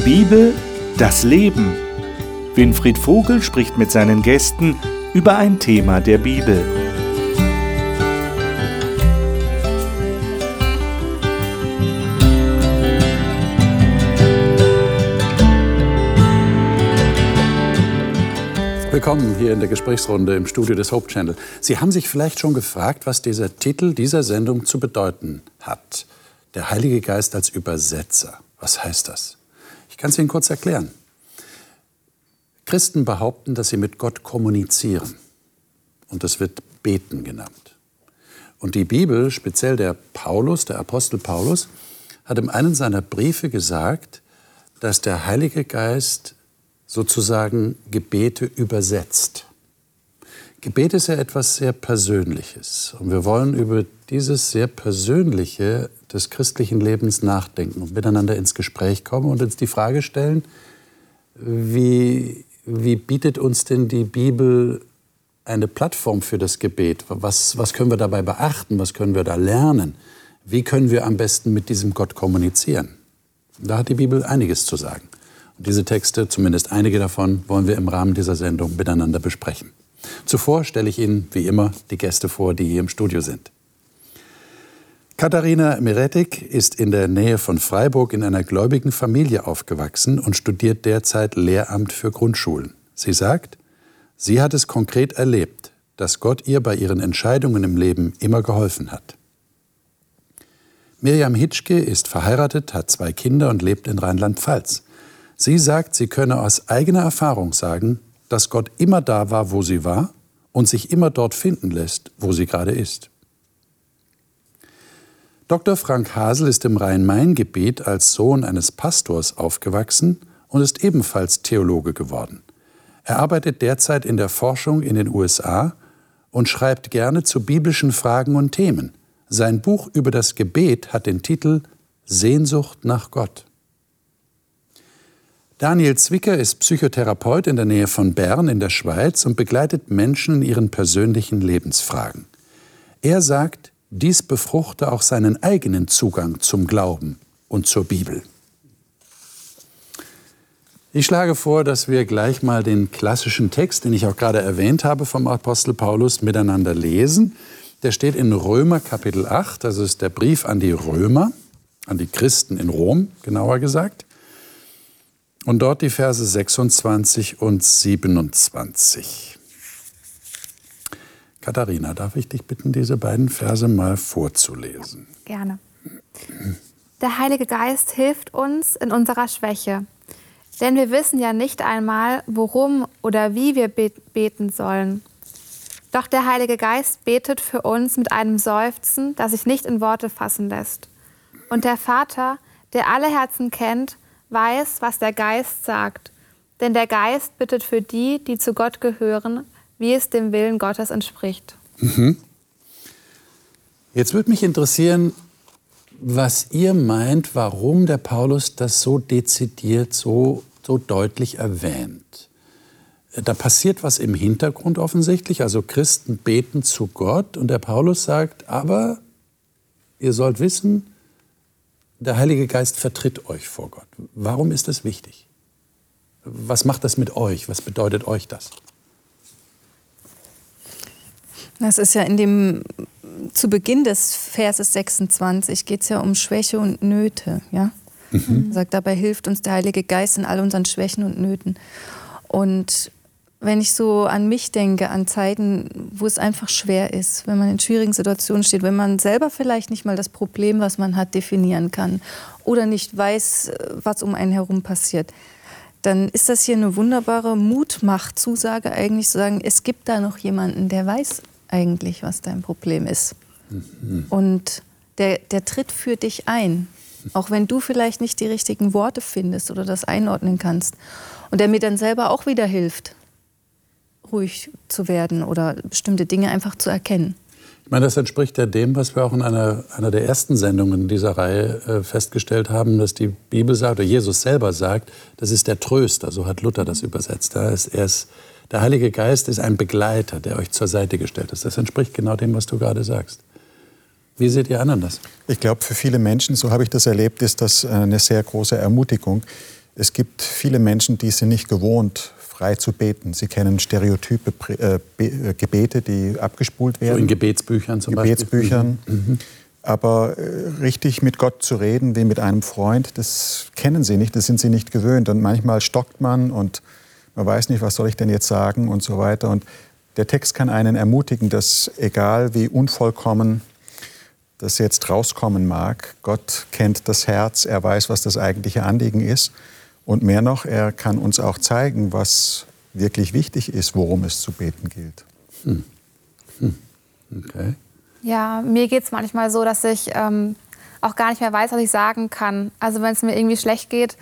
Die Bibel, das Leben. Winfried Vogel spricht mit seinen Gästen über ein Thema der Bibel. Willkommen hier in der Gesprächsrunde im Studio des Hope Channel. Sie haben sich vielleicht schon gefragt, was dieser Titel dieser Sendung zu bedeuten hat. Der Heilige Geist als Übersetzer. Was heißt das? Kann es Ihnen kurz erklären. Christen behaupten, dass sie mit Gott kommunizieren. Und das wird Beten genannt. Und die Bibel, speziell der Paulus, der Apostel Paulus, hat in einem seiner Briefe gesagt, dass der Heilige Geist sozusagen Gebete übersetzt. Gebet ist ja etwas sehr Persönliches. Und wir wollen über dieses sehr Persönliche des christlichen Lebens nachdenken und miteinander ins Gespräch kommen und uns die Frage stellen, wie, wie bietet uns denn die Bibel eine Plattform für das Gebet? Was, was können wir dabei beachten? Was können wir da lernen? Wie können wir am besten mit diesem Gott kommunizieren? Da hat die Bibel einiges zu sagen. Diese Texte, zumindest einige davon, wollen wir im Rahmen dieser Sendung miteinander besprechen. Zuvor stelle ich Ihnen, wie immer, die Gäste vor, die hier im Studio sind. Katharina Meretik ist in der Nähe von Freiburg in einer gläubigen Familie aufgewachsen und studiert derzeit Lehramt für Grundschulen. Sie sagt, sie hat es konkret erlebt, dass Gott ihr bei ihren Entscheidungen im Leben immer geholfen hat. Miriam Hitschke ist verheiratet, hat zwei Kinder und lebt in Rheinland-Pfalz. Sie sagt, sie könne aus eigener Erfahrung sagen, dass Gott immer da war, wo sie war und sich immer dort finden lässt, wo sie gerade ist. Dr. Frank Hasel ist im Rhein-Main-Gebiet als Sohn eines Pastors aufgewachsen und ist ebenfalls Theologe geworden. Er arbeitet derzeit in der Forschung in den USA und schreibt gerne zu biblischen Fragen und Themen. Sein Buch über das Gebet hat den Titel Sehnsucht nach Gott. Daniel Zwicker ist Psychotherapeut in der Nähe von Bern in der Schweiz und begleitet Menschen in ihren persönlichen Lebensfragen. Er sagt, dies befruchte auch seinen eigenen Zugang zum Glauben und zur Bibel. Ich schlage vor, dass wir gleich mal den klassischen Text, den ich auch gerade erwähnt habe vom Apostel Paulus, miteinander lesen. Der steht in Römer Kapitel 8, das ist der Brief an die Römer, an die Christen in Rom, genauer gesagt. Und dort die Verse 26 und 27. Katharina, darf ich dich bitten, diese beiden Verse mal vorzulesen? Gerne. Der Heilige Geist hilft uns in unserer Schwäche. Denn wir wissen ja nicht einmal, worum oder wie wir beten sollen. Doch der Heilige Geist betet für uns mit einem Seufzen, das sich nicht in Worte fassen lässt. Und der Vater, der alle Herzen kennt, weiß, was der Geist sagt. Denn der Geist bittet für die, die zu Gott gehören, wie es dem Willen Gottes entspricht. Mhm. Jetzt würde mich interessieren, was ihr meint, warum der Paulus das so dezidiert, so, so deutlich erwähnt. Da passiert was im Hintergrund offensichtlich. Also Christen beten zu Gott und der Paulus sagt, aber ihr sollt wissen, der Heilige Geist vertritt euch vor Gott. Warum ist das wichtig? Was macht das mit euch? Was bedeutet euch das? Das ist ja in dem, zu Beginn des Verses 26 geht es ja um Schwäche und Nöte. Ja? Mhm. Er sagt, dabei hilft uns der Heilige Geist in all unseren Schwächen und Nöten. Und wenn ich so an mich denke, an Zeiten, wo es einfach schwer ist, wenn man in schwierigen Situationen steht, wenn man selber vielleicht nicht mal das Problem, was man hat, definieren kann oder nicht weiß, was um einen herum passiert, dann ist das hier eine wunderbare Mutmachzusage eigentlich zu sagen, es gibt da noch jemanden, der weiß eigentlich, was dein Problem ist. Mhm. Und der, der tritt für dich ein, auch wenn du vielleicht nicht die richtigen Worte findest oder das einordnen kannst. Und der mir dann selber auch wieder hilft, ruhig zu werden oder bestimmte Dinge einfach zu erkennen. Ich meine, das entspricht ja dem, was wir auch in einer, einer der ersten Sendungen dieser Reihe äh, festgestellt haben, dass die Bibel sagt, oder Jesus selber sagt, das ist der Tröster, so hat Luther das übersetzt. Er ist, er ist, der Heilige Geist ist ein Begleiter, der euch zur Seite gestellt ist. Das entspricht genau dem, was du gerade sagst. Wie seht ihr anderen das? Ich glaube, für viele Menschen, so habe ich das erlebt, ist das eine sehr große Ermutigung Es gibt viele Menschen, die sind nicht gewohnt, frei zu beten. Sie kennen stereotype äh, äh, Gebete, die abgespult werden. So in Gebetsbüchern zum Gebetsbüchern. Beispiel. Mhm. Aber äh, richtig mit Gott zu reden, wie mit einem Freund, das kennen sie nicht, das sind sie nicht gewöhnt. Und manchmal stockt man und man weiß nicht, was soll ich denn jetzt sagen und so weiter. Und der Text kann einen ermutigen, dass egal wie unvollkommen das jetzt rauskommen mag, Gott kennt das Herz, er weiß, was das eigentliche Anliegen ist. Und mehr noch, er kann uns auch zeigen, was wirklich wichtig ist, worum es zu beten gilt. Hm. Hm. Okay. Ja, mir geht es manchmal so, dass ich ähm, auch gar nicht mehr weiß, was ich sagen kann. Also wenn es mir irgendwie schlecht geht,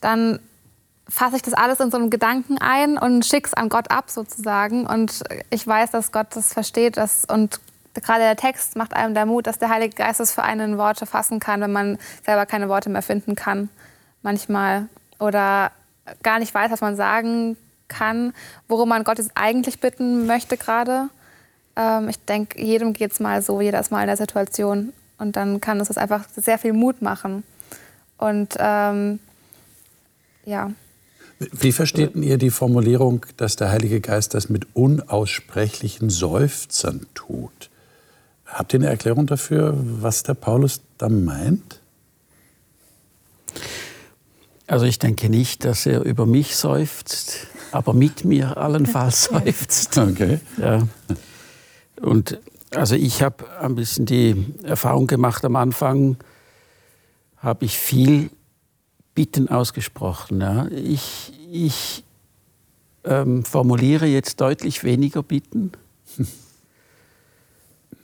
dann fasse ich das alles in so einen Gedanken ein und schicke es an Gott ab sozusagen. Und ich weiß, dass Gott das versteht. Dass, und gerade der Text macht einem der Mut, dass der Heilige Geist es für einen in Worte fassen kann, wenn man selber keine Worte mehr finden kann. Manchmal. Oder gar nicht weiß, was man sagen kann, worum man Gott jetzt eigentlich bitten möchte gerade. Ähm, ich denke, jedem geht es mal so, jeder ist mal in der Situation. Und dann kann das einfach sehr viel Mut machen. Und ähm, ja. Wie versteht ihr die Formulierung, dass der Heilige Geist das mit unaussprechlichen Seufzern tut? Habt ihr eine Erklärung dafür, was der Paulus da meint? Also ich denke nicht, dass er über mich seufzt, aber mit mir allenfalls seufzt. Okay. Ja. Und also ich habe ein bisschen die Erfahrung gemacht am Anfang, habe ich viel Bitten ausgesprochen. Ja. Ich, ich ähm, formuliere jetzt deutlich weniger Bitten.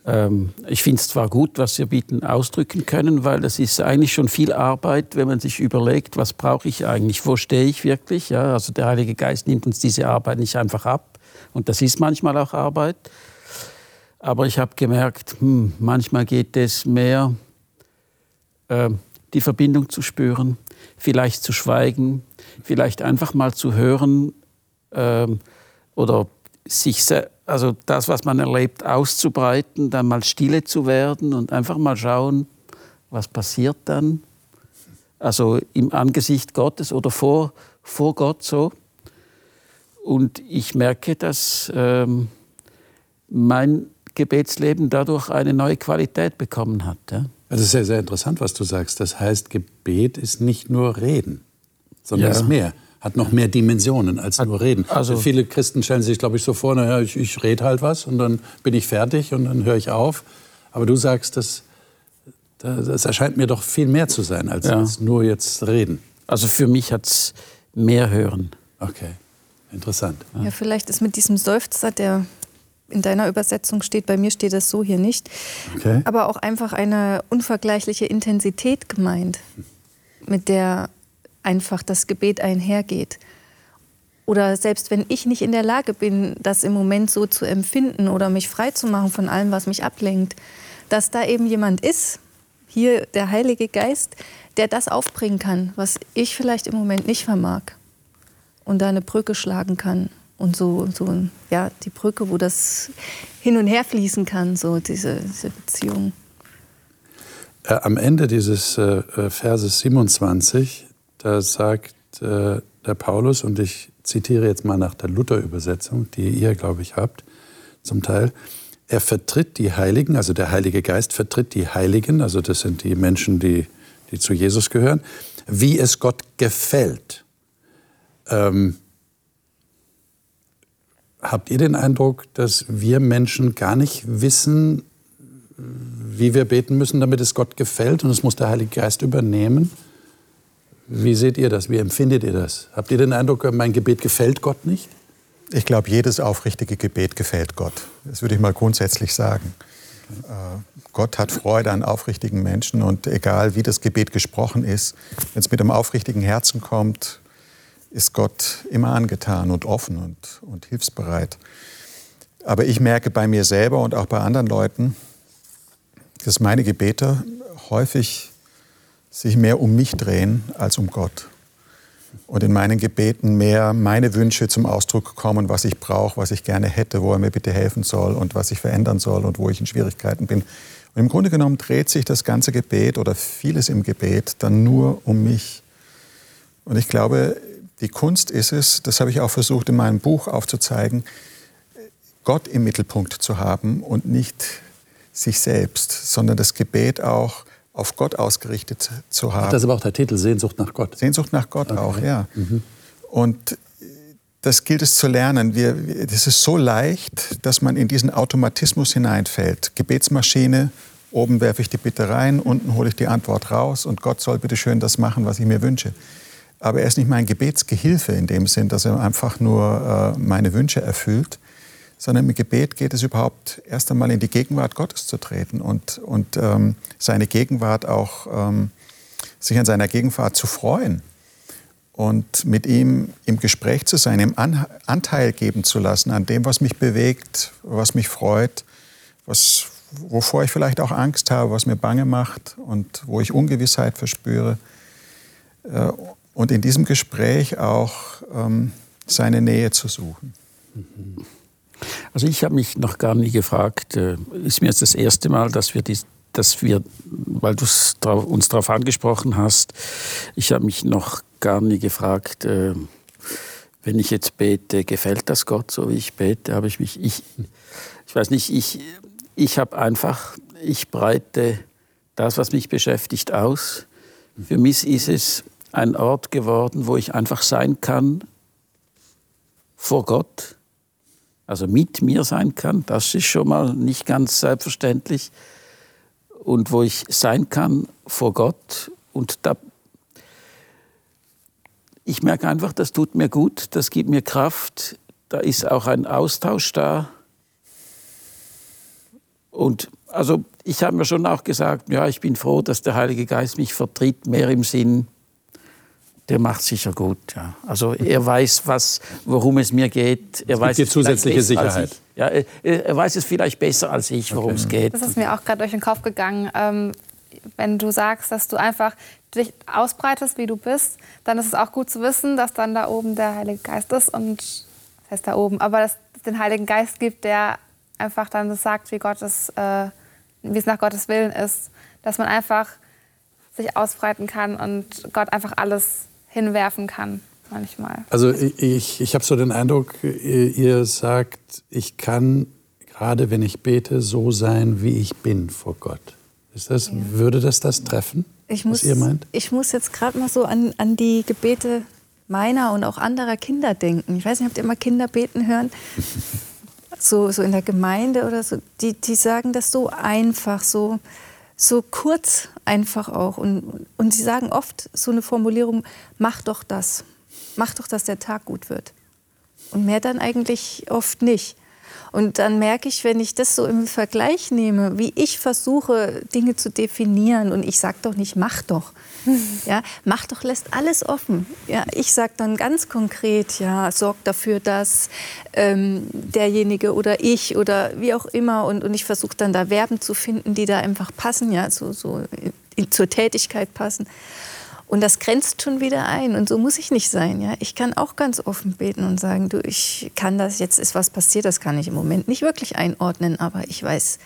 ähm, ich finde es zwar gut, was wir Bitten ausdrücken können, weil das ist eigentlich schon viel Arbeit, wenn man sich überlegt, was brauche ich eigentlich, wo stehe ich wirklich. Ja. Also der Heilige Geist nimmt uns diese Arbeit nicht einfach ab. Und das ist manchmal auch Arbeit. Aber ich habe gemerkt, hm, manchmal geht es mehr, äh, die Verbindung zu spüren, vielleicht zu schweigen, vielleicht einfach mal zu hören äh, oder sich, also das, was man erlebt, auszubreiten, dann mal stille zu werden und einfach mal schauen, was passiert dann. Also im Angesicht Gottes oder vor, vor Gott so. Und ich merke, dass ähm, mein Gebetsleben dadurch eine neue Qualität bekommen hat. Ja? Das ist sehr, sehr interessant, was du sagst. Das heißt, Gebet ist nicht nur Reden, sondern ja. ist mehr. Hat noch mehr Dimensionen als hat, nur Reden. Also viele Christen stellen sich, glaube ich, so vor, naja, ich, ich rede halt was und dann bin ich fertig und dann höre ich auf. Aber du sagst, das, das erscheint mir doch viel mehr zu sein, als, ja. als nur jetzt reden. Also für mich hat es mehr Hören. Okay, interessant. Ja. ja, vielleicht ist mit diesem Seufzer, der in deiner Übersetzung steht, bei mir steht das so hier nicht. Okay. Aber auch einfach eine unvergleichliche Intensität gemeint, mit der einfach das Gebet einhergeht. Oder selbst wenn ich nicht in der Lage bin, das im Moment so zu empfinden oder mich frei zu machen von allem, was mich ablenkt, dass da eben jemand ist, hier der Heilige Geist, der das aufbringen kann, was ich vielleicht im Moment nicht vermag und da eine Brücke schlagen kann und so, so ja, die Brücke, wo das hin und her fließen kann, so diese, diese Beziehung. Äh, am Ende dieses äh, äh Verses 27, da sagt äh, der Paulus, und ich zitiere jetzt mal nach der Luther-Übersetzung, die ihr, glaube ich, habt, zum Teil, er vertritt die Heiligen, also der Heilige Geist vertritt die Heiligen, also das sind die Menschen, die, die zu Jesus gehören, wie es Gott gefällt. Ähm, Habt ihr den Eindruck, dass wir Menschen gar nicht wissen, wie wir beten müssen, damit es Gott gefällt und es muss der Heilige Geist übernehmen? Wie seht ihr das? Wie empfindet ihr das? Habt ihr den Eindruck, mein Gebet gefällt Gott nicht? Ich glaube, jedes aufrichtige Gebet gefällt Gott. Das würde ich mal grundsätzlich sagen. Äh, Gott hat Freude an aufrichtigen Menschen und egal wie das Gebet gesprochen ist, wenn es mit einem aufrichtigen Herzen kommt, ist Gott immer angetan und offen und, und hilfsbereit. Aber ich merke bei mir selber und auch bei anderen Leuten, dass meine Gebete häufig sich mehr um mich drehen als um Gott. Und in meinen Gebeten mehr meine Wünsche zum Ausdruck kommen, was ich brauche, was ich gerne hätte, wo er mir bitte helfen soll und was ich verändern soll und wo ich in Schwierigkeiten bin. Und im Grunde genommen dreht sich das ganze Gebet oder vieles im Gebet dann nur um mich Und ich glaube, die Kunst ist es, das habe ich auch versucht in meinem Buch aufzuzeigen, Gott im Mittelpunkt zu haben und nicht sich selbst, sondern das Gebet auch auf Gott ausgerichtet zu haben. Ach, das ist aber auch der Titel, Sehnsucht nach Gott. Sehnsucht nach Gott okay. auch, ja. Mhm. Und das gilt es zu lernen. Wir, das ist so leicht, dass man in diesen Automatismus hineinfällt. Gebetsmaschine, oben werfe ich die Bitte rein, unten hole ich die Antwort raus und Gott soll bitte schön das machen, was ich mir wünsche. Aber er ist nicht mein Gebetsgehilfe in dem Sinn, dass er einfach nur äh, meine Wünsche erfüllt, sondern im Gebet geht es überhaupt erst einmal in die Gegenwart Gottes zu treten und, und ähm, seine Gegenwart auch, ähm, sich an seiner Gegenwart zu freuen und mit ihm im Gespräch zu sein, ihm Anteil geben zu lassen an dem, was mich bewegt, was mich freut, was, wovor ich vielleicht auch Angst habe, was mir bange macht und wo ich Ungewissheit verspüre. Äh, und in diesem Gespräch auch ähm, seine Nähe zu suchen. Also ich habe mich noch gar nie gefragt, äh, ist mir jetzt das erste Mal, dass wir, die, dass wir weil du uns darauf angesprochen hast, ich habe mich noch gar nie gefragt, äh, wenn ich jetzt bete, gefällt das Gott, so wie ich bete? Habe ich mich, ich, ich weiß nicht, ich, ich habe einfach, ich breite das, was mich beschäftigt, aus. Für mich ist es ein Ort geworden, wo ich einfach sein kann vor Gott also mit mir sein kann. Das ist schon mal nicht ganz selbstverständlich. Und wo ich sein kann vor Gott. Und da, ich merke einfach, das tut mir gut, das gibt mir Kraft. Da ist auch ein Austausch da. Und also ich habe mir schon auch gesagt, ja, ich bin froh, dass der Heilige Geist mich vertritt, mehr im Sinn, der macht sicher gut. Ja. Also er weiß, was, worum es mir geht. Er es weiß die zusätzliche Sicherheit. Ja, er, er, weiß es vielleicht besser als ich, worum okay. es geht. Das ist mir auch gerade durch den Kopf gegangen. Ähm, wenn du sagst, dass du einfach dich ausbreitest, wie du bist, dann ist es auch gut zu wissen, dass dann da oben der Heilige Geist ist und das heißt da oben, aber dass es den Heiligen Geist gibt, der einfach dann das sagt, wie Gottes, äh, wie es nach Gottes Willen ist, dass man einfach sich ausbreiten kann und Gott einfach alles hinwerfen kann manchmal. Also ich, ich habe so den Eindruck, ihr sagt, ich kann gerade wenn ich bete so sein, wie ich bin vor Gott. Ist das, ja. Würde das das treffen, ich muss, was ihr meint? Ich muss jetzt gerade mal so an, an die Gebete meiner und auch anderer Kinder denken. Ich weiß nicht, habt ihr immer Kinder beten hören? so, so in der Gemeinde oder so. Die, die sagen das so einfach, so so kurz einfach auch. Und, und sie sagen oft so eine Formulierung, mach doch das, mach doch, dass der Tag gut wird. Und mehr dann eigentlich oft nicht. Und dann merke ich, wenn ich das so im Vergleich nehme, wie ich versuche, Dinge zu definieren, und ich sage doch nicht, mach doch. Ja, mach doch, lässt alles offen. Ja, ich sage dann ganz konkret, ja, sorg dafür, dass ähm, derjenige oder ich oder wie auch immer, und, und ich versuche dann da Verben zu finden, die da einfach passen, ja, so, so in, zur Tätigkeit passen. Und das grenzt schon wieder ein. Und so muss ich nicht sein. Ja? Ich kann auch ganz offen beten und sagen, du, ich kann das, jetzt ist was passiert, das kann ich im Moment nicht wirklich einordnen, aber ich weiß,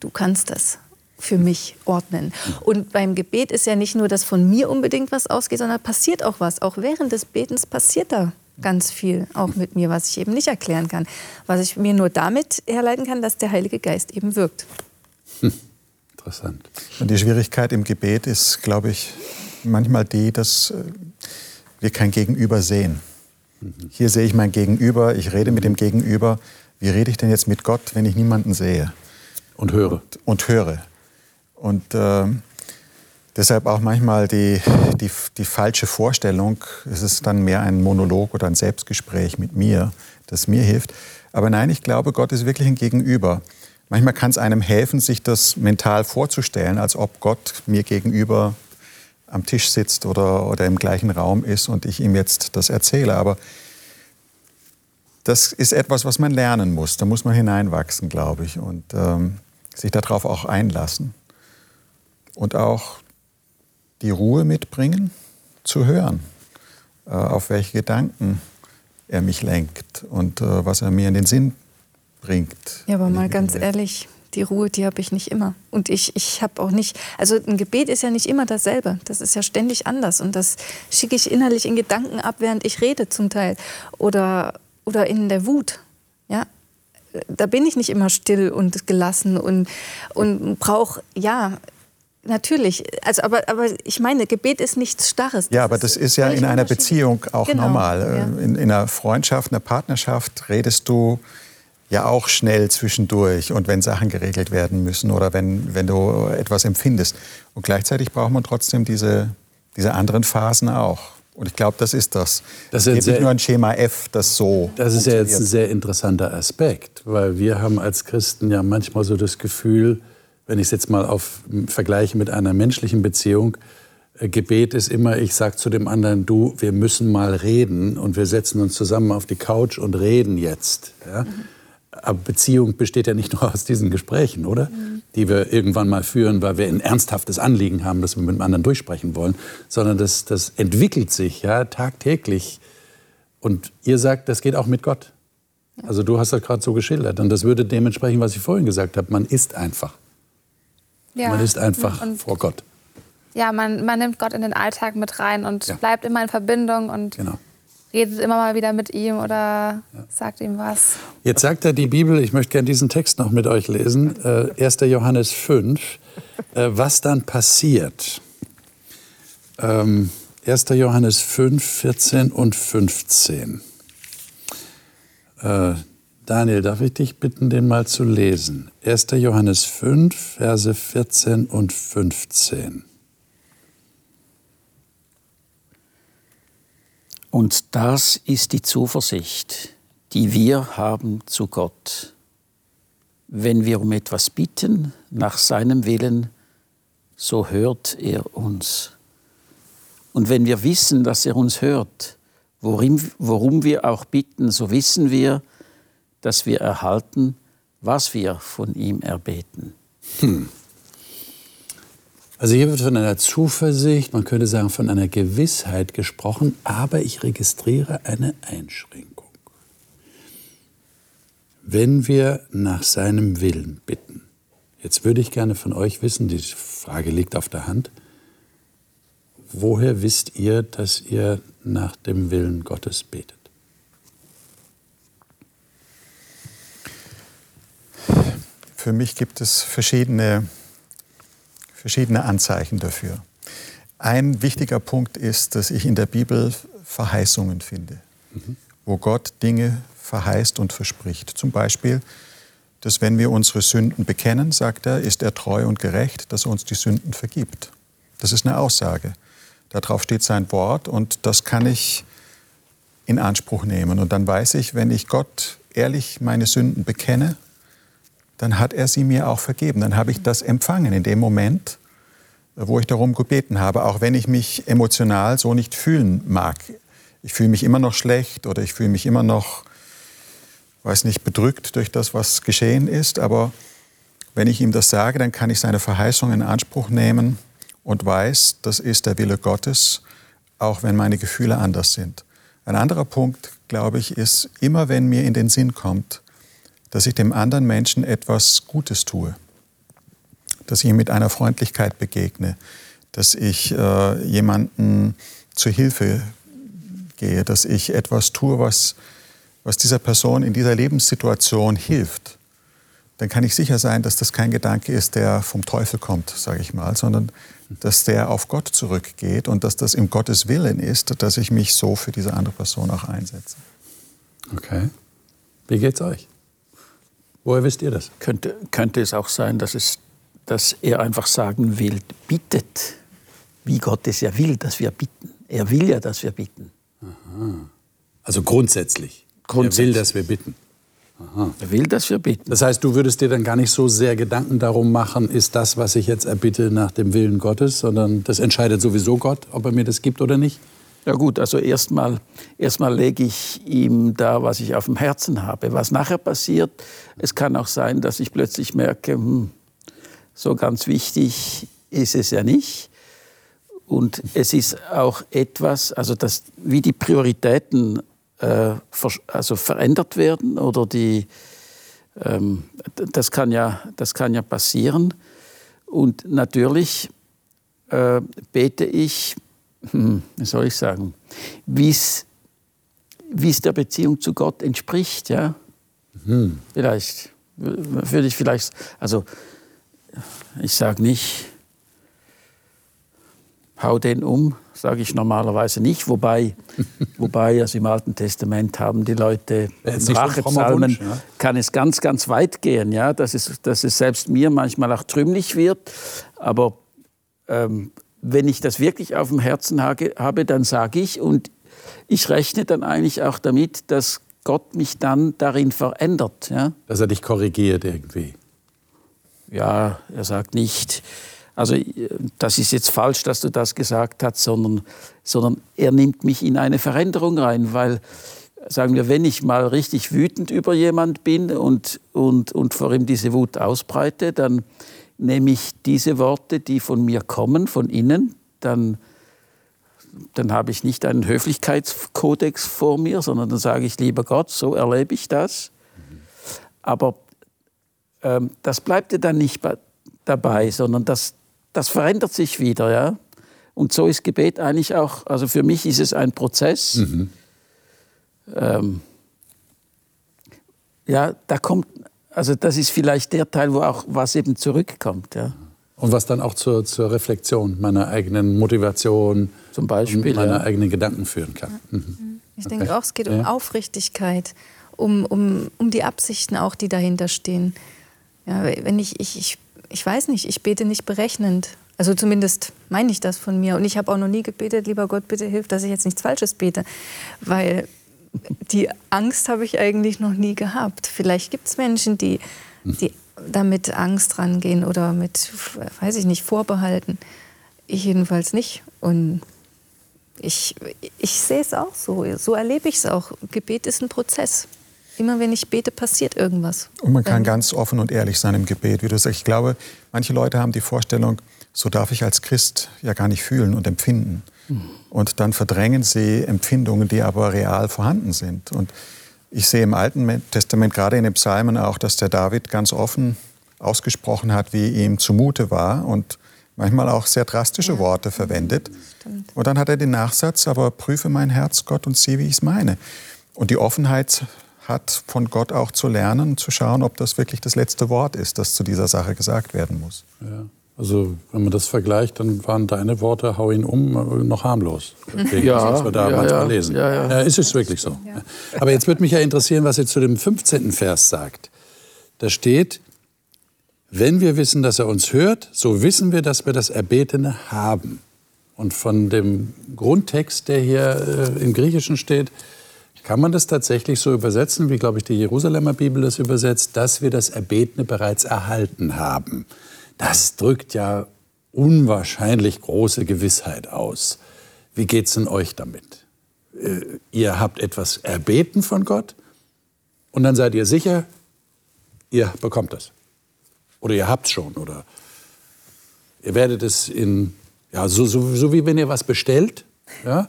du kannst das für mich ordnen. Und beim Gebet ist ja nicht nur, dass von mir unbedingt was ausgeht, sondern passiert auch was. Auch während des Betens passiert da ganz viel, auch mit mir, was ich eben nicht erklären kann. Was ich mir nur damit herleiten kann, dass der Heilige Geist eben wirkt. Hm. Interessant. Und die Schwierigkeit im Gebet ist, glaube ich, manchmal die, dass äh, wir kein Gegenüber sehen. Hier sehe ich mein Gegenüber, ich rede mit dem Gegenüber. Wie rede ich denn jetzt mit Gott, wenn ich niemanden sehe? Und höre. Und, und höre. Und äh, deshalb auch manchmal die, die, die falsche Vorstellung, es ist dann mehr ein Monolog oder ein Selbstgespräch mit mir, das mir hilft. Aber nein, ich glaube, Gott ist wirklich ein Gegenüber. Manchmal kann es einem helfen, sich das mental vorzustellen, als ob Gott mir gegenüber am Tisch sitzt oder, oder im gleichen Raum ist und ich ihm jetzt das erzähle. Aber das ist etwas, was man lernen muss. Da muss man hineinwachsen, glaube ich, und ähm, sich darauf auch einlassen. Und auch die Ruhe mitbringen, zu hören, äh, auf welche Gedanken er mich lenkt und äh, was er mir in den Sinn bringt. Ja, aber mal ganz ehrlich, Die Ruhe, die habe ich nicht immer. Und ich, ich habe auch nicht, also ein Gebet ist ja nicht immer dasselbe. Das ist ja ständig anders. Und das schicke ich innerlich in Gedanken ab, während ich rede zum Teil. Oder, oder in der Wut. Ja, da bin ich nicht immer still und gelassen und, und brauche, ja, Natürlich, also aber, aber ich meine, Gebet ist nichts Starres. ja, aber das ist ja in einer Beziehung auch genau, normal. Ja. In, in, einer Freundschaft, einer Partnerschaft redest du ja auch schnell zwischendurch und wenn Sachen geregelt werden müssen oder wenn, wenn du etwas empfindest. Und gleichzeitig braucht man trotzdem diese, diese anderen Phasen auch. Und ich glaube, das ist das. Das ist nicht nur ein Schema F, das so. Das ist ja jetzt ein sehr interessanter Aspekt, weil wir haben als Christen ja manchmal so das Gefühl, wenn ich es jetzt mal auf vergleiche mit einer menschlichen Beziehung, äh, Gebet ist immer, ich sage zu dem anderen, du, wir müssen mal reden und wir setzen uns zusammen auf die Couch und reden jetzt. Ja? Mhm. Aber Beziehung besteht ja nicht nur aus diesen Gesprächen, oder? Mhm. Die wir irgendwann mal führen, weil wir ein ernsthaftes Anliegen haben, das wir mit dem anderen durchsprechen wollen, sondern das, das entwickelt sich ja tagtäglich. Und ihr sagt, das geht auch mit Gott. Also du hast das gerade so geschildert. Und das würde dementsprechend, was ich vorhin gesagt habe, man ist einfach. Ja. Man ist einfach und, vor Gott. Ja, man, man nimmt Gott in den Alltag mit rein und ja. bleibt immer in Verbindung und genau. redet immer mal wieder mit ihm oder ja. sagt ihm was. Jetzt sagt er die Bibel, ich möchte gerne diesen Text noch mit euch lesen, äh, 1. Johannes 5, äh, was dann passiert. Ähm, 1. Johannes 5, 14 und 15. Äh, Daniel, darf ich dich bitten, den mal zu lesen? 1. Johannes 5, Verse 14 und 15. Und das ist die Zuversicht, die wir haben zu Gott. Wenn wir um etwas bitten, nach seinem Willen, so hört er uns. Und wenn wir wissen, dass er uns hört, worum, worum wir auch bitten, so wissen wir, dass wir erhalten, was wir von ihm erbeten. Hm. Also hier wird von einer Zuversicht, man könnte sagen von einer Gewissheit gesprochen, aber ich registriere eine Einschränkung. Wenn wir nach seinem Willen bitten, jetzt würde ich gerne von euch wissen, die Frage liegt auf der Hand, woher wisst ihr, dass ihr nach dem Willen Gottes betet? Für mich gibt es verschiedene, verschiedene Anzeichen dafür. Ein wichtiger Punkt ist, dass ich in der Bibel Verheißungen finde, mhm. wo Gott Dinge verheißt und verspricht. Zum Beispiel, dass wenn wir unsere Sünden bekennen, sagt er, ist er treu und gerecht, dass er uns die Sünden vergibt. Das ist eine Aussage. Darauf steht sein Wort und das kann ich in Anspruch nehmen. Und dann weiß ich, wenn ich Gott ehrlich meine Sünden bekenne, dann hat er sie mir auch vergeben. Dann habe ich das empfangen in dem Moment, wo ich darum gebeten habe, auch wenn ich mich emotional so nicht fühlen mag. Ich fühle mich immer noch schlecht oder ich fühle mich immer noch, weiß nicht, bedrückt durch das, was geschehen ist. Aber wenn ich ihm das sage, dann kann ich seine Verheißung in Anspruch nehmen und weiß, das ist der Wille Gottes, auch wenn meine Gefühle anders sind. Ein anderer Punkt, glaube ich, ist, immer wenn mir in den Sinn kommt, dass ich dem anderen Menschen etwas Gutes tue, dass ich ihm mit einer Freundlichkeit begegne, dass ich äh, jemanden zur Hilfe gehe, dass ich etwas tue, was, was dieser Person in dieser Lebenssituation hilft, dann kann ich sicher sein, dass das kein Gedanke ist, der vom Teufel kommt, sage ich mal, sondern dass der auf Gott zurückgeht und dass das im Gottes Willen ist, dass ich mich so für diese andere Person auch einsetze. Okay. Wie geht's euch? Woher wisst ihr das? Könnte, könnte es auch sein, dass, es, dass er einfach sagen will, bittet, wie Gott es ja will, dass wir bitten. Er will ja, dass wir bitten. Aha. Also grundsätzlich. grundsätzlich. Er will, dass wir bitten. Aha. Er will, dass wir bitten. Das heißt, du würdest dir dann gar nicht so sehr Gedanken darum machen, ist das, was ich jetzt erbitte, nach dem Willen Gottes, sondern das entscheidet sowieso Gott, ob er mir das gibt oder nicht? Ja gut, also erstmal erstmal lege ich ihm da, was ich auf dem Herzen habe. Was nachher passiert, es kann auch sein, dass ich plötzlich merke, hm, so ganz wichtig ist es ja nicht. Und es ist auch etwas, also das, wie die Prioritäten äh, also verändert werden oder die, Ähm, das, kann ja, das kann ja passieren. Und natürlich äh, bete ich, hm, wie soll ich sagen, wie es der Beziehung zu Gott entspricht. Ja? Mhm. Vielleicht würde ich vielleicht, also ich sage nicht, hau den um, sage ich normalerweise nicht. Wobei, wobei also im Alten Testament haben die Leute Rachepsalmen, ja? kann es ganz, ganz weit gehen, ja, dass es, dass es selbst mir manchmal auch trümmelig wird. Aber ähm, wenn ich das wirklich auf dem Herzen habe, dann sage ich und ich rechne dann eigentlich auch damit, dass Gott mich dann darin verändert. Ja? Dass er dich korrigiert irgendwie. Ja, er sagt nicht, also das ist jetzt falsch, dass du das gesagt hast, sondern, sondern er nimmt mich in eine Veränderung rein, weil, sagen wir, wenn ich mal richtig wütend über jemand bin und, und, und vor ihm diese Wut ausbreite, dann nehme ich diese Worte, die von mir kommen, von innen, dann, dann habe ich nicht einen Höflichkeitskodex vor mir, sondern dann sage ich, lieber Gott, so erlebe ich das. Aber ähm, das bleibt ja dann nicht dabei, sondern das, das verändert sich wieder, ja. Und so ist Gebet eigentlich auch, also für mich ist es ein Prozess. Mhm. Ähm, ja, da kommt, also das ist vielleicht der Teil, wo auch was eben zurückkommt, ja. Und was dann auch zur, zur Reflexion meiner eigenen Motivation, zum Beispiel, meiner ja. eigenen Gedanken führen kann. Mhm. Ich okay. denke auch, es geht um Aufrichtigkeit, um, um, um die Absichten auch, die dahinter stehen. Ja, wenn ich, ich, ich ich weiß nicht, ich bete nicht berechnend. Also zumindest meine ich das von mir. Und ich habe auch noch nie gebetet, lieber Gott, bitte hilf, dass ich jetzt nichts Falsches bete. Weil die Angst habe ich eigentlich noch nie gehabt. Vielleicht gibt es Menschen, die, die damit Angst rangehen oder mit, weiß ich nicht, Vorbehalten. Ich jedenfalls nicht. Und ich, ich sehe es auch so. So erlebe ich es auch. Gebet ist ein Prozess. Immer wenn ich bete, passiert irgendwas. Und man kann ganz offen und ehrlich sein im Gebet. Wie du sagst, ich glaube, manche Leute haben die Vorstellung, so darf ich als Christ ja gar nicht fühlen und empfinden. Mhm. Und dann verdrängen sie Empfindungen, die aber real vorhanden sind. Und ich sehe im Alten Testament, gerade in den Psalmen auch, dass der David ganz offen ausgesprochen hat, wie ihm zumute war und manchmal auch sehr drastische ja. Worte verwendet. Stimmt. Und dann hat er den Nachsatz, aber prüfe mein Herz, Gott, und sieh, wie ich es meine. Und die Offenheit hat, von Gott auch zu lernen, zu schauen, ob das wirklich das letzte Wort ist, das zu dieser Sache gesagt werden muss. Ja. Also wenn man das vergleicht, dann waren deine Worte, hau ihn um, noch harmlos. ja, was wir da ja, manchmal ja, lesen. Ja, ja. ja, ist es wirklich so. Ja. Aber jetzt würde mich ja interessieren, was ihr zu dem 15. Vers sagt. Da steht, wenn wir wissen, dass er uns hört, so wissen wir, dass wir das Erbetene haben. Und von dem Grundtext, der hier äh, im Griechischen steht, kann man das tatsächlich so übersetzen, wie, glaube ich, die Jerusalemer Bibel das übersetzt, dass wir das Erbetene bereits erhalten haben? Das drückt ja unwahrscheinlich große Gewissheit aus. Wie geht es denn euch damit? Äh, ihr habt etwas erbeten von Gott und dann seid ihr sicher, ihr bekommt das. Oder ihr habt es schon. Oder ihr werdet es in, ja, so, so, so wie wenn ihr was bestellt. Ja,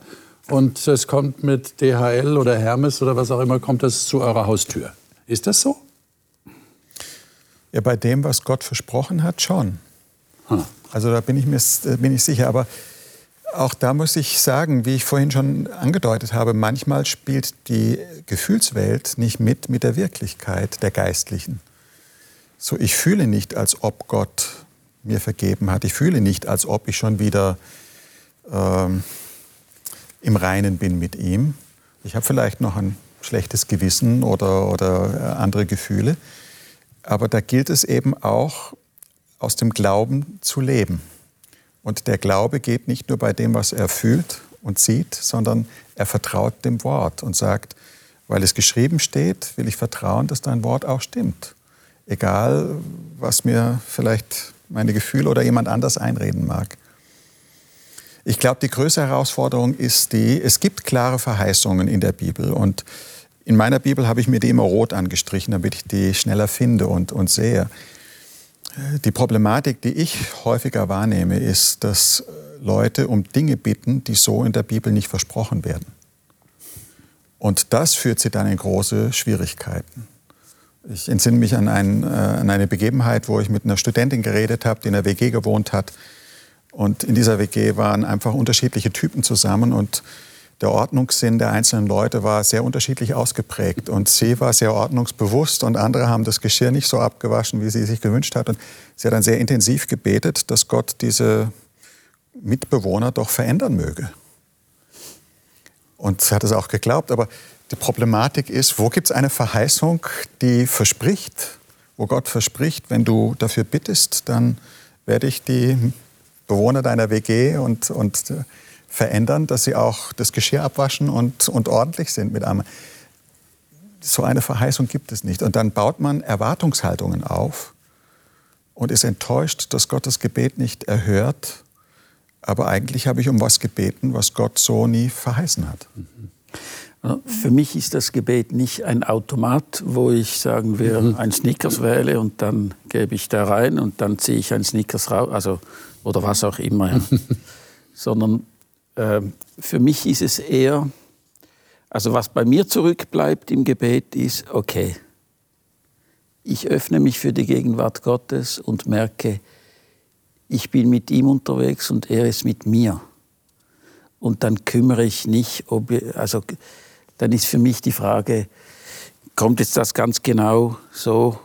und es kommt mit DHL oder Hermes oder was auch immer, kommt es zu eurer Haustür. Ist das so? Ja, bei dem, was Gott versprochen hat, schon. Hm. Also da bin ich mir bin ich sicher. Aber auch da muss ich sagen, wie ich vorhin schon angedeutet habe, manchmal spielt die Gefühlswelt nicht mit mit der Wirklichkeit der Geistlichen. So, ich fühle nicht, als ob Gott mir vergeben hat. Ich fühle nicht, als ob ich schon wieder ähm, im Reinen bin mit ihm. Ich habe vielleicht noch ein schlechtes Gewissen oder, oder äh, andere Gefühle. Aber da gilt es eben auch, aus dem Glauben zu leben. Und der Glaube geht nicht nur bei dem, was er fühlt und sieht, sondern er vertraut dem Wort und sagt, weil es geschrieben steht, will ich vertrauen, dass dein Wort auch stimmt. Egal, was mir vielleicht meine Gefühle oder jemand anders einreden mag. Ich glaube, die größte Herausforderung ist die, es gibt klare Verheißungen in der Bibel und in meiner Bibel habe ich mir die immer rot angestrichen, damit ich die schneller finde und, und sehe. Die Problematik, die ich häufiger wahrnehme, ist, dass Leute um Dinge bitten, die so in der Bibel nicht versprochen werden. Und das führt sie dann in große Schwierigkeiten. Ich entsinne mich an, ein, äh, an eine Begebenheit, wo ich mit einer Studentin geredet habe, die in einer WG gewohnt hat. Und in dieser WG waren einfach unterschiedliche Typen zusammen und der Ordnungssinn der einzelnen Leute war sehr unterschiedlich ausgeprägt. Und sie war sehr ordnungsbewusst und andere haben das Geschirr nicht so abgewaschen, wie sie sich gewünscht hat. Und sie hat dann sehr intensiv gebetet, dass Gott diese Mitbewohner doch verändern möge. Und sie hat es auch geglaubt. Aber die Problematik ist, wo gibt es eine Verheißung, die verspricht, wo Gott verspricht, wenn du dafür bittest, dann werde ich die Bewohner deiner WG und, und verändern, dass sie auch das Geschirr abwaschen und, und ordentlich sind mit einem. So eine Verheißung gibt es nicht. Und dann baut man Erwartungshaltungen auf und ist enttäuscht, dass Gott das Gebet nicht erhört. Aber eigentlich habe ich um was gebeten, was Gott so nie verheißen hat. Für mich ist das Gebet nicht ein Automat, wo ich sagen wir mhm. ein Snickers wähle und dann gebe ich da rein und dann ziehe ich ein Snickers raus, also oder was auch immer, ja. sondern für mich ist es eher, also was bei mir zurückbleibt im Gebet ist, okay, ich öffne mich für die Gegenwart Gottes und merke, ich bin mit ihm unterwegs und er ist mit mir. Und dann kümmere ich nicht, ob, also dann ist für mich die Frage, kommt jetzt das ganz genau so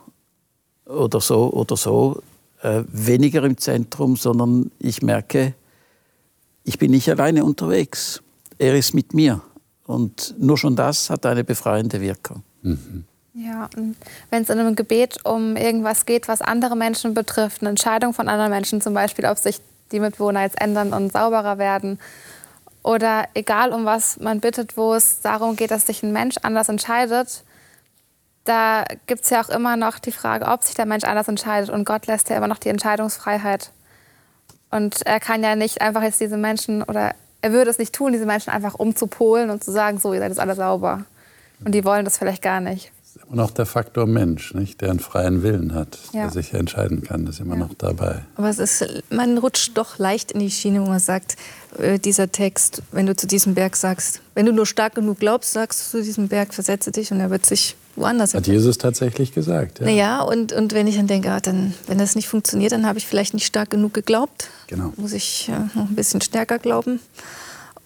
oder so oder so, äh, weniger im Zentrum, sondern ich merke, ich bin nicht alleine unterwegs. Er ist mit mir. Und nur schon das hat eine befreiende Wirkung. Mhm. Ja, und wenn es in einem Gebet um irgendwas geht, was andere Menschen betrifft, eine Entscheidung von anderen Menschen zum Beispiel, ob sich die Mitbewohner jetzt ändern und sauberer werden, oder egal um was man bittet, wo es darum geht, dass sich ein Mensch anders entscheidet, da gibt es ja auch immer noch die Frage, ob sich der Mensch anders entscheidet. Und Gott lässt ja immer noch die Entscheidungsfreiheit. Und er kann ja nicht einfach jetzt diese Menschen, oder er würde es nicht tun, diese Menschen einfach umzupolen und zu sagen, so, ihr seid jetzt alle sauber. Und die wollen das vielleicht gar nicht. Das ist immer noch der Faktor Mensch, nicht? der einen freien Willen hat, ja. der sich entscheiden kann. Das ist immer ja. noch dabei. Aber es ist, man rutscht doch leicht in die Schiene, wo man sagt, äh, dieser Text, wenn du zu diesem Berg sagst, wenn du nur stark genug glaubst, sagst du zu diesem Berg, versetze dich und er wird sich woanders Hat Jesus tatsächlich gesagt. Ja, naja, und, und wenn ich dann denke, ah, dann, wenn das nicht funktioniert, dann habe ich vielleicht nicht stark genug geglaubt. Genau. Muss ich äh, noch ein bisschen stärker glauben.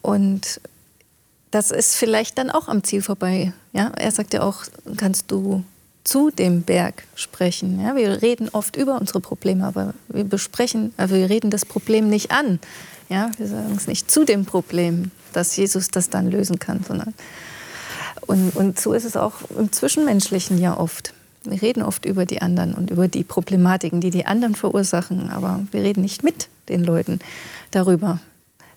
Und das ist vielleicht dann auch am Ziel vorbei. Ja? Er sagt ja auch, kannst du zu dem Berg sprechen. Ja? Wir reden oft über unsere Probleme, aber wir besprechen, also wir reden das Problem nicht an. Ja? Wir sagen es nicht zu dem Problem, dass Jesus das dann lösen kann, sondern und, und so ist es auch im Zwischenmenschlichen ja oft. Wir reden oft über die anderen und über die Problematiken, die die anderen verursachen, aber wir reden nicht mit den Leuten darüber,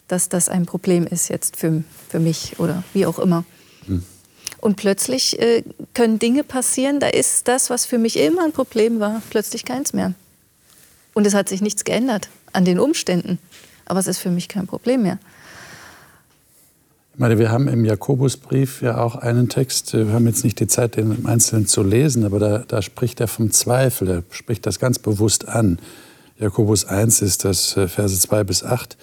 dass das ein Problem ist jetzt für, für mich oder wie auch immer. Hm. Und plötzlich äh, können Dinge passieren, da ist das, was für mich immer ein Problem war, plötzlich keins mehr. Und es hat sich nichts geändert an den Umständen, aber es ist für mich kein Problem mehr. Ich meine, wir haben im Jakobusbrief ja auch einen Text, wir haben jetzt nicht die Zeit, den im Einzelnen zu lesen, aber da, da spricht er vom Zweifel, er spricht das ganz bewusst an. Jakobus 1 ist das äh, Verse 2 bis 8.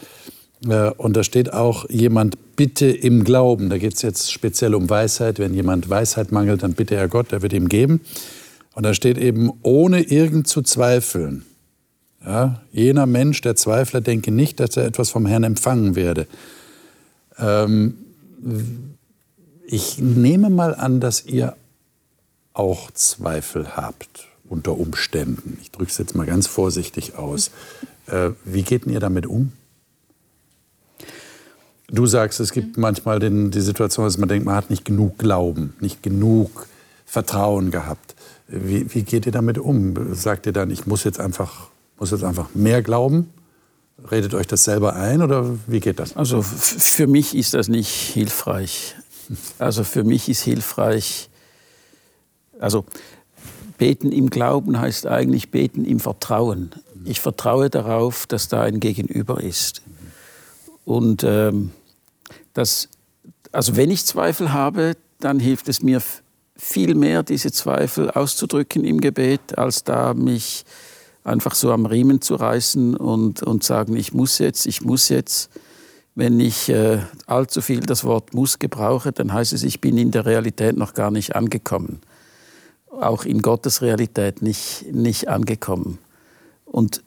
Äh, und da steht auch, jemand bitte im Glauben. Da geht es jetzt speziell um Weisheit. Wenn jemand Weisheit mangelt, dann bitte er Gott, er wird ihm geben. Und da steht eben, ohne irgend zu zweifeln. Ja, jener Mensch, der Zweifler, denke nicht, dass er etwas vom Herrn empfangen werde. Ähm, ich nehme mal an, dass ihr auch Zweifel habt unter Umständen. Ich drücke es jetzt mal ganz vorsichtig aus. Äh, wie geht ihr damit um? Du sagst, es gibt manchmal den, die Situation, dass man denkt, man hat nicht genug Glauben, nicht genug Vertrauen gehabt. Wie, wie geht ihr damit um? Sagt ihr dann, ich muss jetzt einfach, muss jetzt einfach mehr glauben? Redet euch das selber ein oder wie geht das? Also für mich ist das nicht hilfreich. Also für mich ist hilfreich, also beten im Glauben heißt eigentlich beten im Vertrauen. Ich vertraue darauf, dass da ein Gegenüber ist. Und ähm, das, also wenn ich Zweifel habe, dann hilft es mir viel mehr, diese Zweifel auszudrücken im Gebet, als da mich einfach so am Riemen zu reißen und, und sagen, ich muss jetzt, ich muss jetzt. Wenn ich äh, allzu viel das Wort muss gebrauche, dann heißt es, ich bin in der Realität noch gar nicht angekommen. auch in Gottes Realität nicht, nicht angekommen. Und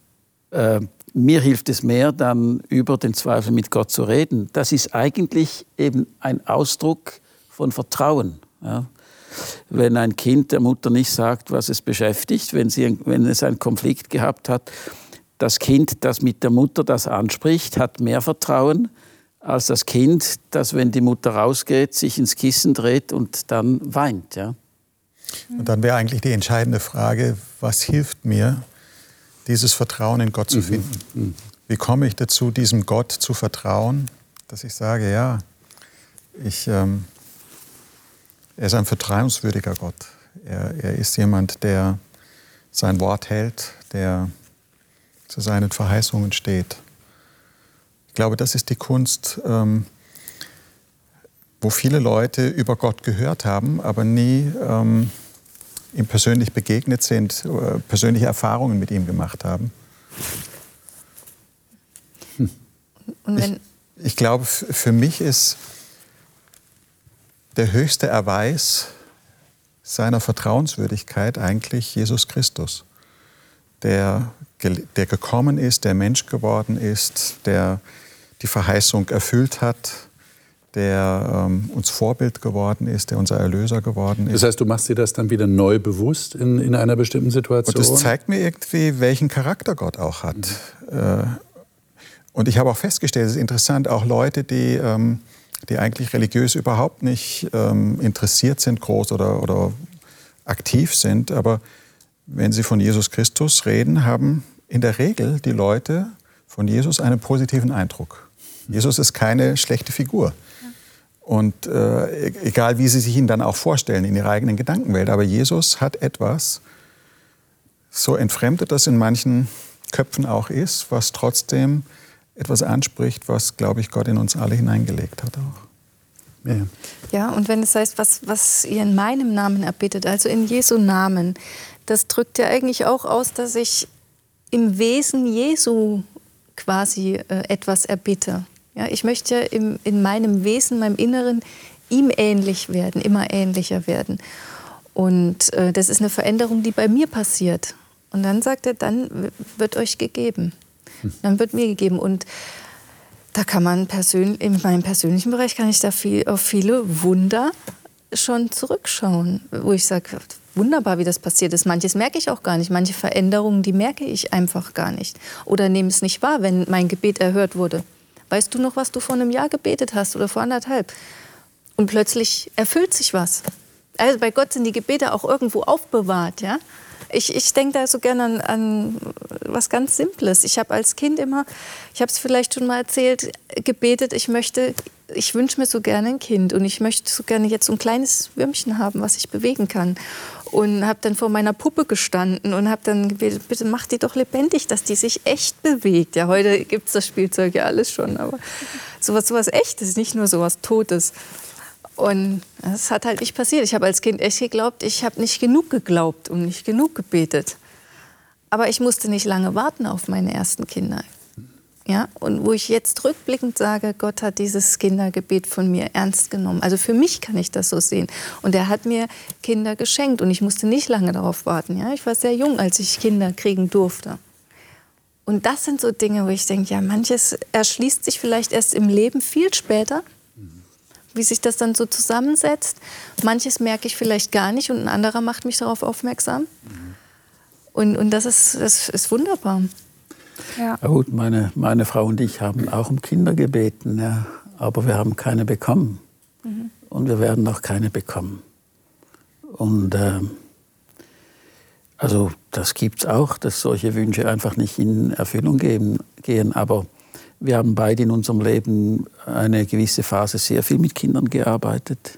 äh, mir hilft es mehr, dann über den Zweifel mit Gott zu reden. Das ist eigentlich eben ein Ausdruck von Vertrauen. Ja. Wenn ein Kind der Mutter nicht sagt, was es beschäftigt, wenn, sie, wenn es einen Konflikt gehabt hat, das Kind, das mit der Mutter das anspricht, hat mehr Vertrauen als das Kind, das, wenn die Mutter rausgeht, sich ins Kissen dreht und dann weint. Ja. Und dann wäre eigentlich die entscheidende Frage, was hilft mir, dieses Vertrauen in Gott zu mhm. finden? Mhm. Wie komme ich dazu, diesem Gott zu vertrauen, dass ich sage, ja, ich, ähm, er ist ein vertrauenswürdiger Gott. Er, er ist jemand, der sein Wort hält, der zu seinen Verheißungen steht. Ich glaube, das ist die Kunst, ähm, wo viele Leute über Gott gehört haben, aber nie ähm, ihm persönlich begegnet sind, äh, persönliche Erfahrungen mit ihm gemacht haben. Hm. Ich, ich glaube, für mich ist der höchste Erweis seiner Vertrauenswürdigkeit eigentlich Jesus Christus, der, der gekommen ist, der Mensch geworden ist, der die Verheißung erfüllt hat, der ähm, uns Vorbild geworden ist, der unser Erlöser geworden ist. Das heißt, du machst dir das dann wieder neu bewusst in, in einer bestimmten Situation? Und das zeigt mir irgendwie, welchen Charakter Gott auch hat. Mhm. Äh, und ich habe auch festgestellt, es ist interessant, auch Leute, die, ähm, die eigentlich religiös überhaupt nicht ähm, interessiert sind, groß oder, oder aktiv sind, aber wenn sie von Jesus Christus reden, haben in der Regel die Leute von Jesus einen positiven Eindruck. Jesus ist keine schlechte Figur. Und äh, egal, wie sie sich ihn dann auch vorstellen in ihrer eigenen Gedankenwelt. Aber Jesus hat etwas, so entfremdet das in manchen Köpfen auch ist, was trotzdem etwas anspricht, was, glaube ich, Gott in uns alle hineingelegt hat auch. Ja. ja, und wenn es heißt, was, was ihr in meinem Namen erbittet, also in Jesu Namen, das drückt ja eigentlich auch aus, dass ich im Wesen Jesu quasi äh, etwas erbitte. Ja, ich möchte im, in meinem Wesen, meinem Inneren ihm ähnlich werden, immer ähnlicher werden. Und äh, das ist eine Veränderung, die bei mir passiert. Und dann sagt er, dann wird euch gegeben. Dann wird mir gegeben. Und da kann man persönlich, in meinem persönlichen Bereich kann ich da viel, auf viele Wunder schon zurückschauen, wo ich sage, wunderbar, wie das passiert ist. Manches merke ich auch gar nicht. Manche Veränderungen, die merke ich einfach gar nicht. Oder nehme es nicht wahr, wenn mein Gebet erhört wurde. Weißt du noch, was du vor einem Jahr gebetet hast oder vor anderthalb? Und plötzlich erfüllt sich was. Also bei Gott sind die Gebete auch irgendwo aufbewahrt, ja. Ich, ich denke da so gerne an, an was ganz Simples. Ich habe als Kind immer, ich habe es vielleicht schon mal erzählt, gebetet, ich möchte, ich wünsche mir so gerne ein Kind und ich möchte so gerne jetzt so ein kleines Würmchen haben, was ich bewegen kann und habe dann vor meiner Puppe gestanden und habe dann gebetet, bitte mach die doch lebendig, dass die sich echt bewegt. Ja, heute gibt es das Spielzeug ja alles schon, aber sowas, sowas Echtes, nicht nur sowas Totes. Und das hat halt nicht passiert. Ich habe als Kind echt geglaubt, ich habe nicht genug geglaubt und nicht genug gebetet. Aber ich musste nicht lange warten auf meine ersten Kinder. Ja, und wo ich jetzt rückblickend sage, Gott hat dieses Kindergebet von mir ernst genommen. Also für mich kann ich das so sehen. Und er hat mir Kinder geschenkt und ich musste nicht lange darauf warten. Ja, ich war sehr jung, als ich Kinder kriegen durfte. Und das sind so Dinge, wo ich denke, ja, manches erschließt sich vielleicht erst im Leben viel später, wie sich das dann so zusammensetzt. Manches merke ich vielleicht gar nicht und ein anderer macht mich darauf aufmerksam. Und, und das, ist, das ist wunderbar. Ja. Gut, meine, meine Frau und ich haben auch um Kinder gebeten, ja, aber wir haben keine bekommen. Mhm. Und wir werden auch keine bekommen. Und äh, also das gibt es auch, dass solche Wünsche einfach nicht in Erfüllung gehen. Aber wir haben beide in unserem Leben eine gewisse Phase sehr viel mit Kindern gearbeitet.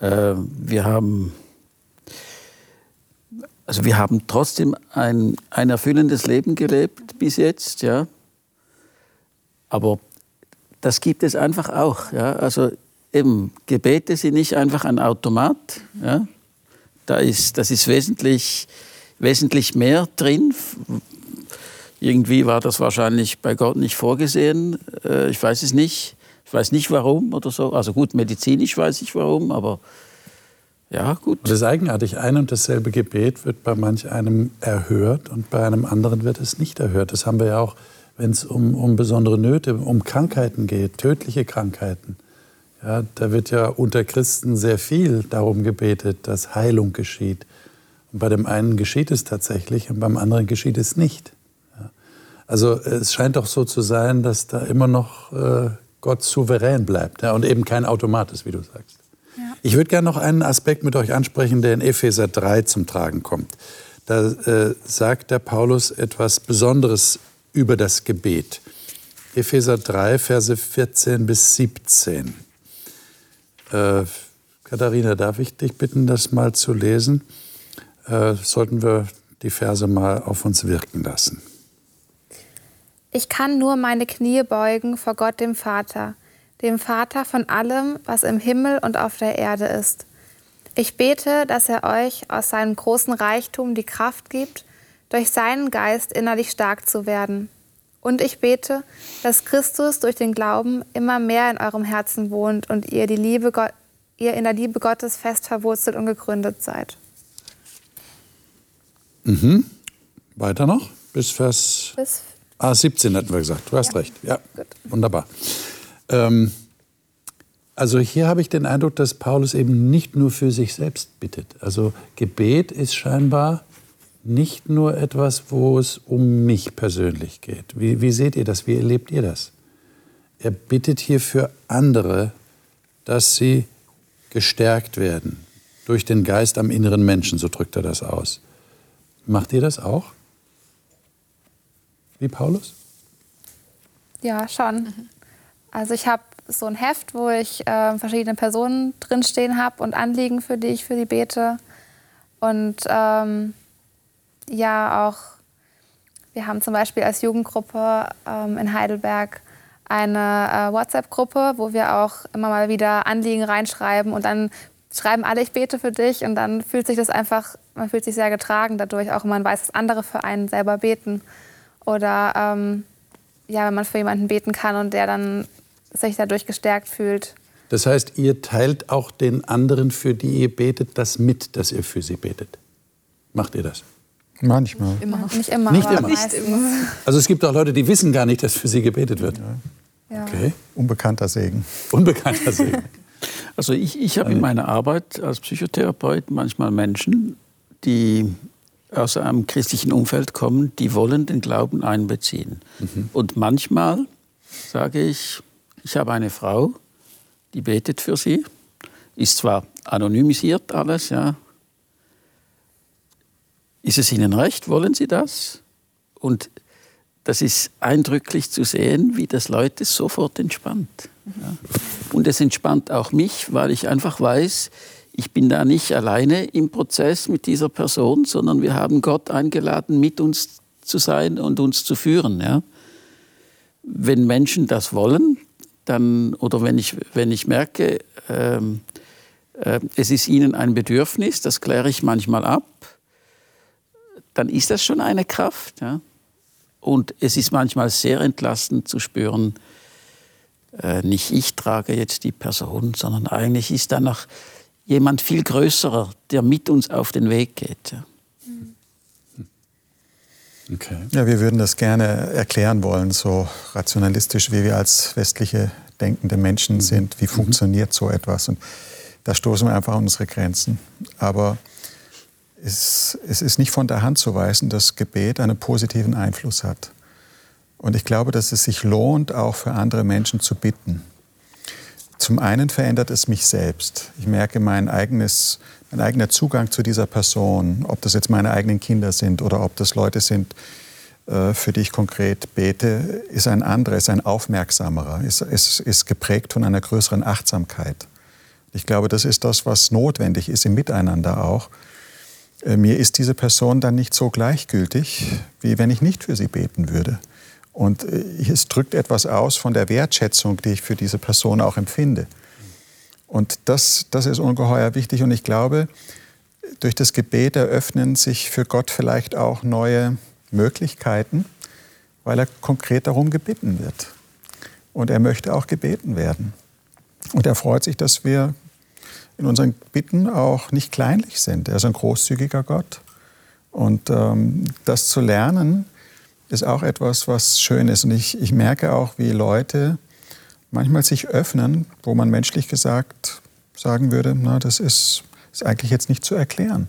Äh, wir haben also wir haben trotzdem ein, ein erfüllendes Leben gelebt bis jetzt, ja. Aber das gibt es einfach auch, ja. Also eben, Gebete sind nicht einfach ein Automat, ja. Da ist, das ist wesentlich, wesentlich mehr drin. Irgendwie war das wahrscheinlich bei Gott nicht vorgesehen. Äh, ich weiß es nicht. Ich weiß nicht warum oder so. Also gut, medizinisch weiß ich warum, aber Ja, gut. Das ist eigenartig. Ein und dasselbe Gebet wird bei manch einem erhört und bei einem anderen wird es nicht erhört. Das haben wir ja auch, wenn es um, um besondere Nöte, um Krankheiten geht, tödliche Krankheiten. Ja, da wird ja unter Christen sehr viel darum gebetet, dass Heilung geschieht. Und bei dem einen geschieht es tatsächlich und beim anderen geschieht es nicht. Ja. Also es scheint doch so zu sein, dass da immer noch äh, Gott souverän bleibt ja, und eben kein Automat ist, wie du sagst. Ich würde gerne noch einen Aspekt mit euch ansprechen, der in Epheser 3 zum Tragen kommt. Da äh, sagt der Paulus etwas Besonderes über das Gebet. Epheser 3, Verse 14 bis 17. Äh, Katharina, darf ich dich bitten, das mal zu lesen? Äh, sollten wir die Verse mal auf uns wirken lassen. Ich kann nur meine Knie beugen vor Gott dem Vater dem Vater von allem, was im Himmel und auf der Erde ist. Ich bete, dass er euch aus seinem großen Reichtum die Kraft gibt, durch seinen Geist innerlich stark zu werden. Und ich bete, dass Christus durch den Glauben immer mehr in eurem Herzen wohnt und ihr, die Liebe Gott, ihr in der Liebe Gottes fest verwurzelt und gegründet seid. Mhm. Weiter noch? Bis Vers Bis ah, 17 hatten wir gesagt. Du hast ja. recht. Ja, Gut. wunderbar. Ähm, also hier habe ich den Eindruck, dass Paulus eben nicht nur für sich selbst bittet. Also Gebet ist scheinbar nicht nur etwas, wo es um mich persönlich geht. Wie, wie seht ihr das? Wie erlebt ihr das? Er bittet hier für andere, dass sie gestärkt werden durch den Geist am inneren Menschen, so drückt er das aus. Macht ihr das auch? Wie Paulus? Ja, schon. Also ich habe so ein Heft, wo ich äh, verschiedene Personen drinstehen habe und Anliegen, für die ich für die bete. Und ähm, ja, auch wir haben zum Beispiel als Jugendgruppe ähm, in Heidelberg eine äh, WhatsApp-Gruppe, wo wir auch immer mal wieder Anliegen reinschreiben und dann schreiben alle, ich bete für dich und dann fühlt sich das einfach, man fühlt sich sehr getragen dadurch, auch wenn man weiß, dass andere für einen selber beten. Oder ähm, ja, wenn man für jemanden beten kann und der dann sich dadurch gestärkt fühlt. Das heißt, ihr teilt auch den anderen, für die ihr betet, das mit, dass ihr für sie betet. Macht ihr das? Manchmal. Immer. Nicht immer. Nicht immer. Nicht immer. Also es gibt auch Leute, die wissen gar nicht, dass für sie gebetet wird. Ja. Okay. Unbekannter Segen. Unbekannter Segen. Also ich, ich habe in meiner Arbeit als Psychotherapeut manchmal Menschen, die aus einem christlichen Umfeld kommen, die wollen den Glauben einbeziehen. Mhm. Und manchmal sage ich, ich habe eine Frau, die betet für sie, ist zwar anonymisiert alles, ja. Ist es Ihnen recht? Wollen Sie das? Und das ist eindrücklich zu sehen, wie das Leute sofort entspannt. Ja. Und es entspannt auch mich, weil ich einfach weiß, ich bin da nicht alleine im Prozess mit dieser Person, sondern wir haben Gott eingeladen, mit uns zu sein und uns zu führen. Ja. Wenn Menschen das wollen, dann, oder wenn ich, wenn ich merke, ähm, äh, es ist ihnen ein Bedürfnis, das kläre ich manchmal ab, dann ist das schon eine Kraft. Ja? Und es ist manchmal sehr entlastend zu spüren, äh, nicht ich trage jetzt die Person, sondern eigentlich ist da noch jemand viel Größerer, der mit uns auf den Weg geht. Ja? Okay. Ja, wir würden das gerne erklären wollen, so rationalistisch, wie wir als westliche denkende Menschen mhm. sind. Wie mhm. funktioniert so etwas? Und da stoßen wir einfach an unsere Grenzen. Aber es, es ist nicht von der Hand zu weisen, dass Gebet einen positiven Einfluss hat. Und ich glaube, dass es sich lohnt, auch für andere Menschen zu bitten. Zum einen verändert es mich selbst. Ich merke mein eigenes mein eigener Zugang zu dieser Person, ob das jetzt meine eigenen Kinder sind oder ob das Leute sind, äh, für die ich konkret bete, ist ein anderer, ist ein aufmerksamerer, ist, ist, ist geprägt von einer größeren Achtsamkeit. Ich glaube, das ist das, was notwendig ist im Miteinander auch. Äh, mir ist diese Person dann nicht so gleichgültig, wie wenn ich nicht für sie beten würde. Und äh, es drückt etwas aus von der Wertschätzung, die ich für diese Person auch empfinde. Und das, das ist ungeheuer wichtig. Und ich glaube, durch das Gebet eröffnen sich für Gott vielleicht auch neue Möglichkeiten, weil er konkret darum gebeten wird. Und er möchte auch gebeten werden. Und er freut sich, dass wir in unseren Bitten auch nicht kleinlich sind. Er ist ein großzügiger Gott. Und ähm, das zu lernen, ist auch etwas, was schön ist. Und ich, ich merke auch, wie Leute manchmal sich öffnen, wo man menschlich gesagt sagen würde, na, das ist, ist eigentlich jetzt nicht zu erklären.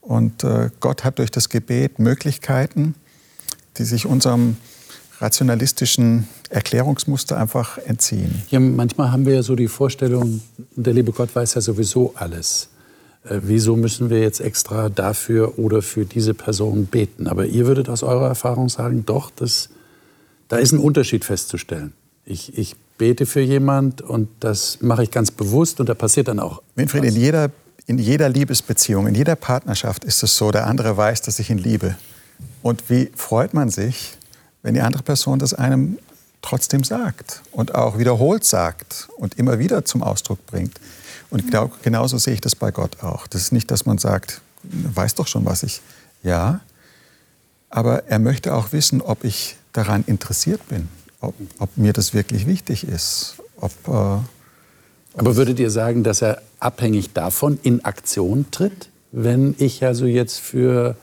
Und äh, Gott hat durch das Gebet Möglichkeiten, die sich unserem rationalistischen Erklärungsmuster einfach entziehen. Ja, manchmal haben wir ja so die Vorstellung, der liebe Gott weiß ja sowieso alles. Äh, wieso müssen wir jetzt extra dafür oder für diese Person beten? Aber ihr würdet aus eurer Erfahrung sagen, doch, das, da ist ein Unterschied festzustellen. Ich, ich bete für jemand und das mache ich ganz bewusst und da passiert dann auch. Winfried, in jeder, in jeder Liebesbeziehung, in jeder Partnerschaft ist es so, der andere weiß, dass ich ihn liebe. Und wie freut man sich, wenn die andere Person das einem trotzdem sagt und auch wiederholt sagt und immer wieder zum Ausdruck bringt. Und ich glaube, genauso sehe ich das bei Gott auch. Das ist nicht, dass man sagt, weiß doch schon, was ich. Ja, aber er möchte auch wissen, ob ich daran interessiert bin, ob, ob mir das wirklich wichtig ist. Ob, äh, aber würdet ihr sagen, dass er abhängig davon in Aktion tritt, wenn ich also jetzt für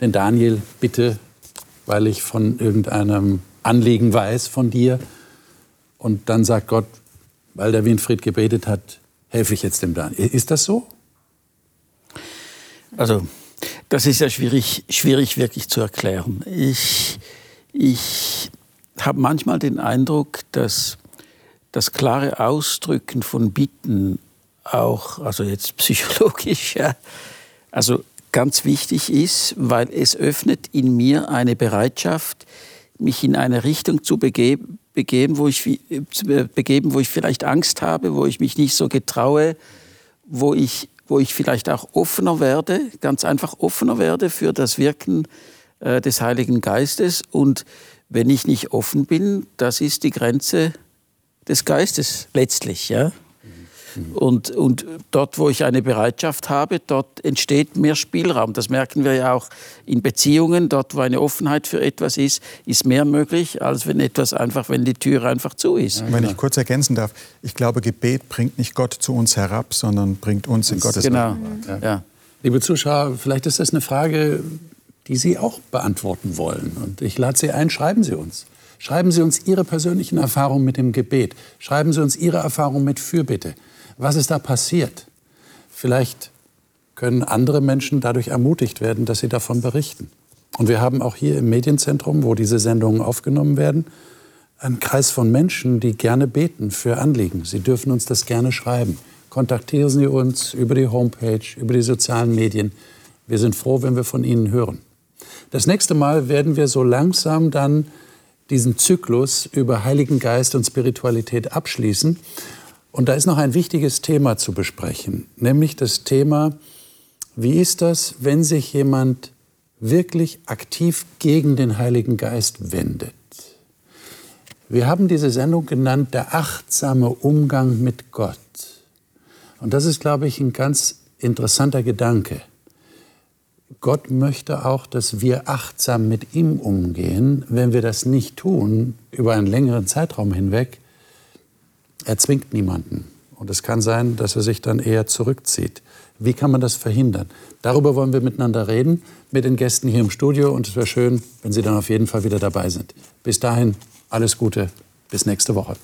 den Daniel bitte, weil ich von irgendeinem Anliegen weiß von dir. Und dann sagt Gott, weil der Winfried gebetet hat, helfe ich jetzt dem Daniel. Ist das so? Also, das ist ja schwierig, schwierig wirklich zu erklären. Ich, ich habe manchmal den Eindruck, dass das klare Ausdrücken von Bitten auch, also jetzt psychologisch, ja, also ganz wichtig ist, weil es öffnet in mir eine Bereitschaft, mich in eine Richtung zu begeben, begeben, wo ich, begeben, wo ich vielleicht Angst habe, wo ich mich nicht so getraue, wo ich, wo ich vielleicht auch offener werde, ganz einfach offener werde für das Wirken äh, des Heiligen Geistes. Und wenn ich nicht offen bin, das ist die Grenze des Geistes letztlich. Ja? Und, und dort, wo ich eine Bereitschaft habe, dort entsteht mehr Spielraum. Das merken wir ja auch in Beziehungen. Dort, wo eine Offenheit für etwas ist, ist mehr möglich, als wenn etwas einfach, wenn die Tür einfach zu ist. Wenn ich kurz ergänzen darf, ich glaube, Gebet bringt nicht Gott zu uns herab, sondern bringt uns in Gottes Genau. Ja. ja. Liebe Zuschauer, vielleicht ist das eine Frage, die Sie auch beantworten wollen. Und ich lade Sie ein, schreiben Sie uns. Schreiben Sie uns Ihre persönlichen Erfahrungen mit dem Gebet. Schreiben Sie uns Ihre Erfahrungen mit Fürbitte. Was ist da passiert? Vielleicht können andere Menschen dadurch ermutigt werden, dass sie davon berichten. Und wir haben auch hier im Medienzentrum, wo diese Sendungen aufgenommen werden, einen Kreis von Menschen, die gerne beten für Anliegen. Sie dürfen uns das gerne schreiben. Kontaktieren Sie uns über die Homepage, über die sozialen Medien. Wir sind froh, wenn wir von Ihnen hören. Das nächste Mal werden wir so langsam dann diesen Zyklus über Heiligen Geist und Spiritualität abschließen. Und da ist noch ein wichtiges Thema zu besprechen, nämlich das Thema, wie ist das, wenn sich jemand wirklich aktiv gegen den Heiligen Geist wendet? Wir haben diese Sendung genannt, der achtsame Umgang mit Gott. Und das ist, glaube ich, ein ganz interessanter Gedanke. Gott möchte auch, dass wir achtsam mit ihm umgehen. Wenn wir das nicht tun, über einen längeren Zeitraum hinweg, er zwingt niemanden. Und es kann sein, dass er sich dann eher zurückzieht. Wie kann man das verhindern? Darüber wollen wir miteinander reden, mit den Gästen hier im Studio. Und es wäre schön, wenn Sie dann auf jeden Fall wieder dabei sind. Bis dahin, alles Gute. Bis nächste Woche.